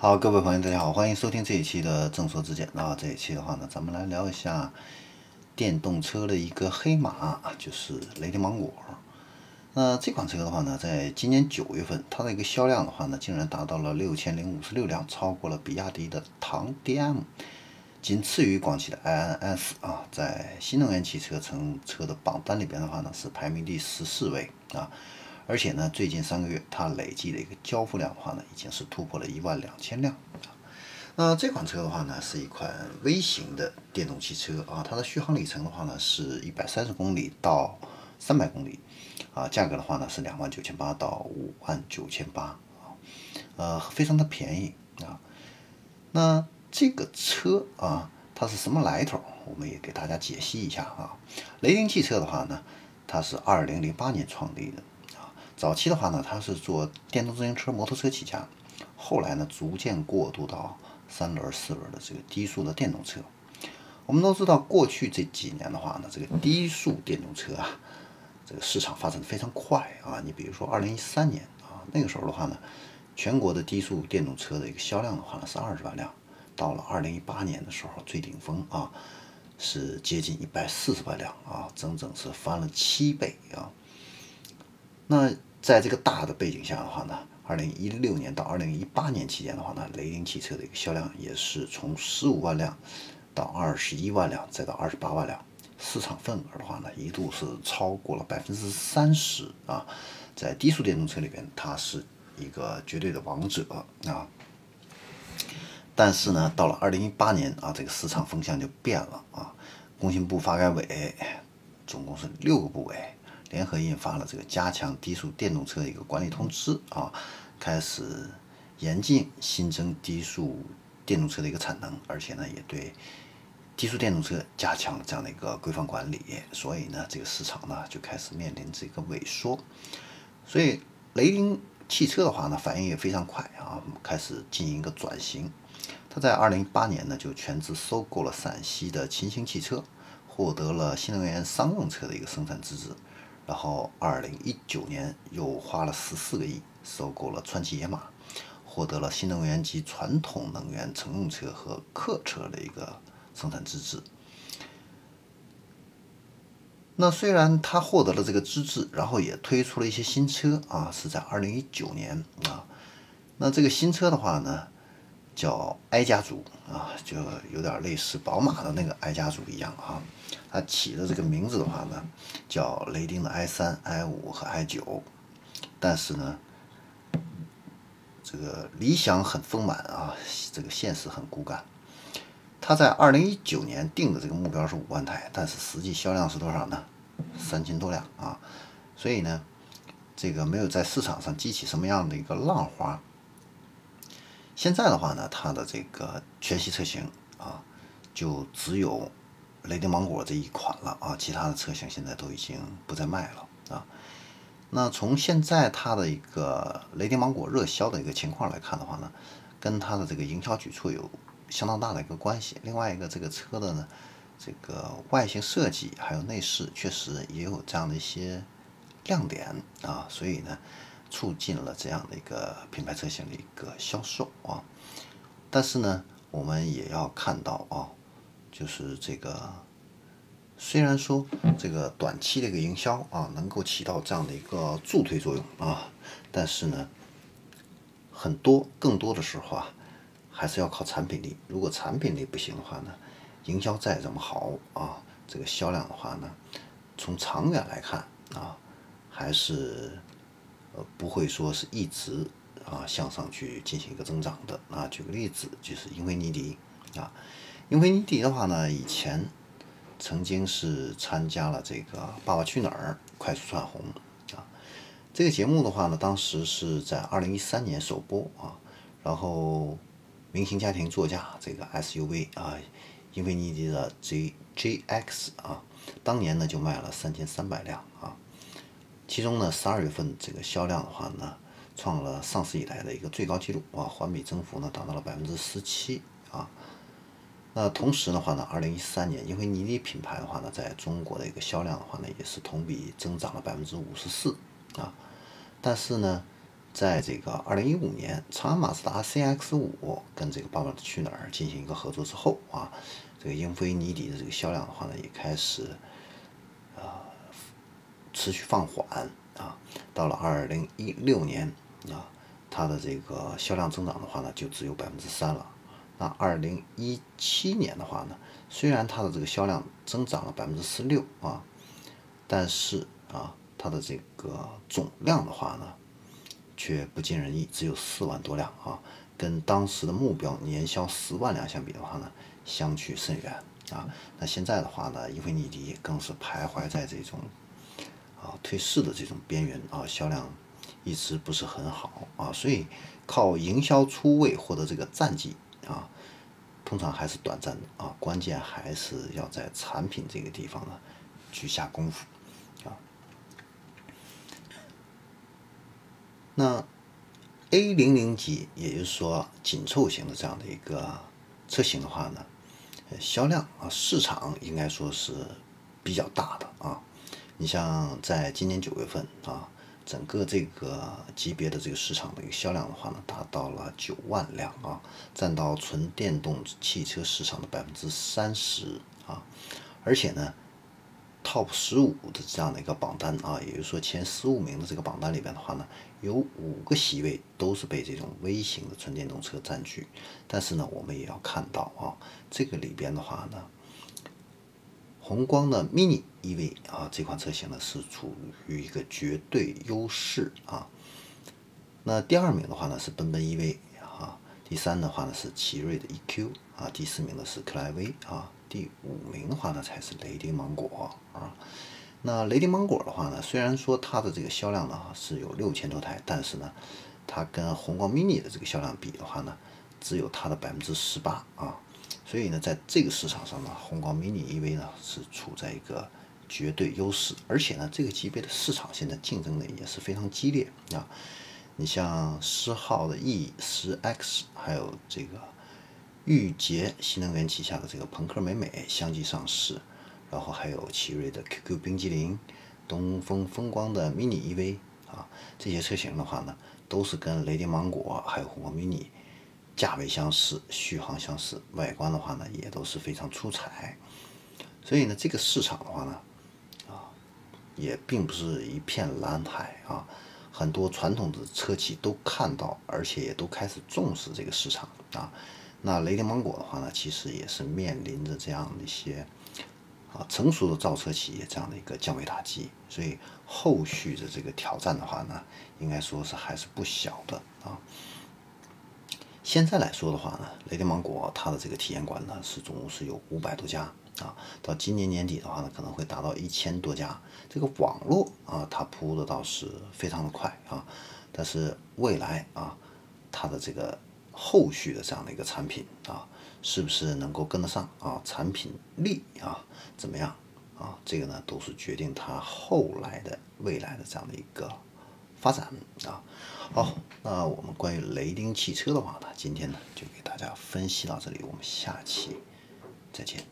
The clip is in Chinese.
好，各位朋友，大家好，欢迎收听这一期的正说之见。那这一期的话呢，咱们来聊一下电动车的一个黑马，就是雷霆芒果。那这款车的话呢，在今年九月份，它的一个销量的话呢，竟然达到了六千零五十六辆，超过了比亚迪的唐 DM，仅次于广汽的 iNS 啊，在新能源汽车乘车的榜单里边的话呢，是排名第十四位啊。而且呢，最近三个月它累计的一个交付量的话呢，已经是突破了一万两千辆。那这款车的话呢，是一款微型的电动汽车啊，它的续航里程的话呢是一百三十公里到三百公里啊，价格的话呢是两万九千八到五万九千八啊，呃，非常的便宜啊。那这个车啊，它是什么来头？我们也给大家解析一下啊。雷凌汽车的话呢，它是二零零八年创立的。早期的话呢，它是做电动自行车、摩托车起家，后来呢，逐渐过渡到三轮、四轮的这个低速的电动车。我们都知道，过去这几年的话呢，这个低速电动车啊，这个市场发展的非常快啊。你比如说，二零一三年啊，那个时候的话呢，全国的低速电动车的一个销量的话呢是二十万辆，到了二零一八年的时候，最顶峰啊是接近一百四十万辆啊，整整是翻了七倍啊。那在这个大的背景下的话呢，二零一六年到二零一八年期间的话呢，雷凌汽车的一个销量也是从十五万辆到二十一万辆，再到二十八万辆，市场份额的话呢，一度是超过了百分之三十啊，在低速电动车里边，它是一个绝对的王者啊。但是呢，到了二零一八年啊，这个市场风向就变了啊，工信部、发改委总共是六个部委。联合印发了这个加强低速电动车的一个管理通知啊，开始严禁新增低速电动车的一个产能，而且呢也对低速电动车加强了这样的一个规范管理，所以呢这个市场呢就开始面临这个萎缩。所以雷凌汽车的话呢反应也非常快啊，开始进行一个转型。它在二零一八年呢就全资收购了陕西的秦星汽车，获得了新能源商用车的一个生产资质。然后，二零一九年又花了十四个亿收购了川崎野马，获得了新能源及传统能源乘用车和客车的一个生产资质。那虽然他获得了这个资质，然后也推出了一些新车啊，是在二零一九年啊。那这个新车的话呢？叫 i 家族啊，就有点类似宝马的那个 i 家族一样啊。它起的这个名字的话呢，叫雷丁的 i 三、i 五和 i 九。但是呢，这个理想很丰满啊，这个现实很骨感。它在二零一九年定的这个目标是五万台，但是实际销量是多少呢？三千多辆啊。所以呢，这个没有在市场上激起什么样的一个浪花。现在的话呢，它的这个全系车型啊，就只有雷丁芒果这一款了啊，其他的车型现在都已经不再卖了啊。那从现在它的一个雷丁芒果热销的一个情况来看的话呢，跟它的这个营销举措有相当大的一个关系。另外一个，这个车的呢，这个外形设计还有内饰确实也有这样的一些亮点啊，所以呢。促进了这样的一个品牌车型的一个销售啊，但是呢，我们也要看到啊，就是这个虽然说这个短期的一个营销啊，能够起到这样的一个助推作用啊，但是呢，很多更多的时候啊，还是要靠产品力。如果产品力不行的话呢，营销再怎么好啊，这个销量的话呢，从长远来看啊，还是。不会说是一直啊向上去进行一个增长的啊。举个例子，就是英菲尼迪啊，英菲尼迪的话呢，以前曾经是参加了这个《爸爸去哪儿》快速窜红啊。这个节目的话呢，当时是在二零一三年首播啊。然后明星家庭座驾这个 SUV 啊，英菲尼迪的 G GX 啊，当年呢就卖了三千三百辆啊。其中呢，十二月份这个销量的话呢，创了上市以来的一个最高纪录啊，环比增幅呢达到了百分之十七啊。那同时的话呢，二零一三年，英菲尼迪品牌的话呢，在中国的一个销量的话呢，也是同比增长了百分之五十四啊。但是呢，在这个二零一五年，长安马自达 CX 五跟这个爸爸去哪儿进行一个合作之后啊，这个英菲尼迪的这个销量的话呢，也开始啊持续放缓啊。到了二零一六年啊，它的这个销量增长的话呢，就只有百分之三了。那二零一七年的话呢，虽然它的这个销量增长了百分之十六啊，但是啊，它的这个总量的话呢。却不尽人意，只有四万多辆啊，跟当时的目标年销十万辆相比的话呢，相去甚远啊。那现在的话呢，英菲尼迪更是徘徊在这种退市的这种边缘啊，销量一直不是很好啊。所以靠营销出位获得这个战绩啊，通常还是短暂的啊，关键还是要在产品这个地方呢去下功夫啊。那 A 零零级，也就是说紧凑型的这样的一个车型的话呢，销量啊市场应该说是比较大的啊。你像在今年九月份啊，整个这个级别的这个市场的一个销量的话呢，达到了九万辆啊，占到纯电动汽车市场的百分之三十啊，而且呢。Top 十五的这样的一个榜单啊，也就是说前十五名的这个榜单里边的话呢，有五个席位都是被这种微型的纯电动车占据。但是呢，我们也要看到啊，这个里边的话呢，宏光的 Mini EV 啊这款车型呢是处于一个绝对优势啊。那第二名的话呢是奔奔 EV 啊，第三的话呢是奇瑞的 EQ 啊，第四名的是克莱威啊。第五名的话呢，才是雷丁芒果啊。那雷丁芒果的话呢，虽然说它的这个销量呢是有六千多台，但是呢，它跟宏光 mini 的这个销量比的话呢，只有它的百分之十八啊。所以呢，在这个市场上呢，宏光 mini EV 呢是处在一个绝对优势，而且呢，这个级别的市场现在竞争的也是非常激烈啊。你像狮号的 E 十 X，还有这个。御捷新能源旗下的这个朋克美美相继上市，然后还有奇瑞的 QQ 冰激凌、东风风光的 mini EV 啊，这些车型的话呢，都是跟雷丁芒果还有宏光 mini 价位相似、续航相似，外观的话呢也都是非常出彩。所以呢，这个市场的话呢，啊，也并不是一片蓝海啊，很多传统的车企都看到，而且也都开始重视这个市场啊。那雷丁芒果的话呢，其实也是面临着这样的一些啊成熟的造车企业这样的一个降维打击，所以后续的这个挑战的话呢，应该说是还是不小的啊。现在来说的话呢，雷电芒果它的这个体验馆呢是总共是有五百多家啊，到今年年底的话呢，可能会达到一千多家。这个网络啊，它铺的倒是非常的快啊，但是未来啊，它的这个。后续的这样的一个产品啊，是不是能够跟得上啊？产品力啊怎么样啊？这个呢都是决定它后来的未来的这样的一个发展啊。好，那我们关于雷丁汽车的话呢，今天呢就给大家分析到这里，我们下期再见。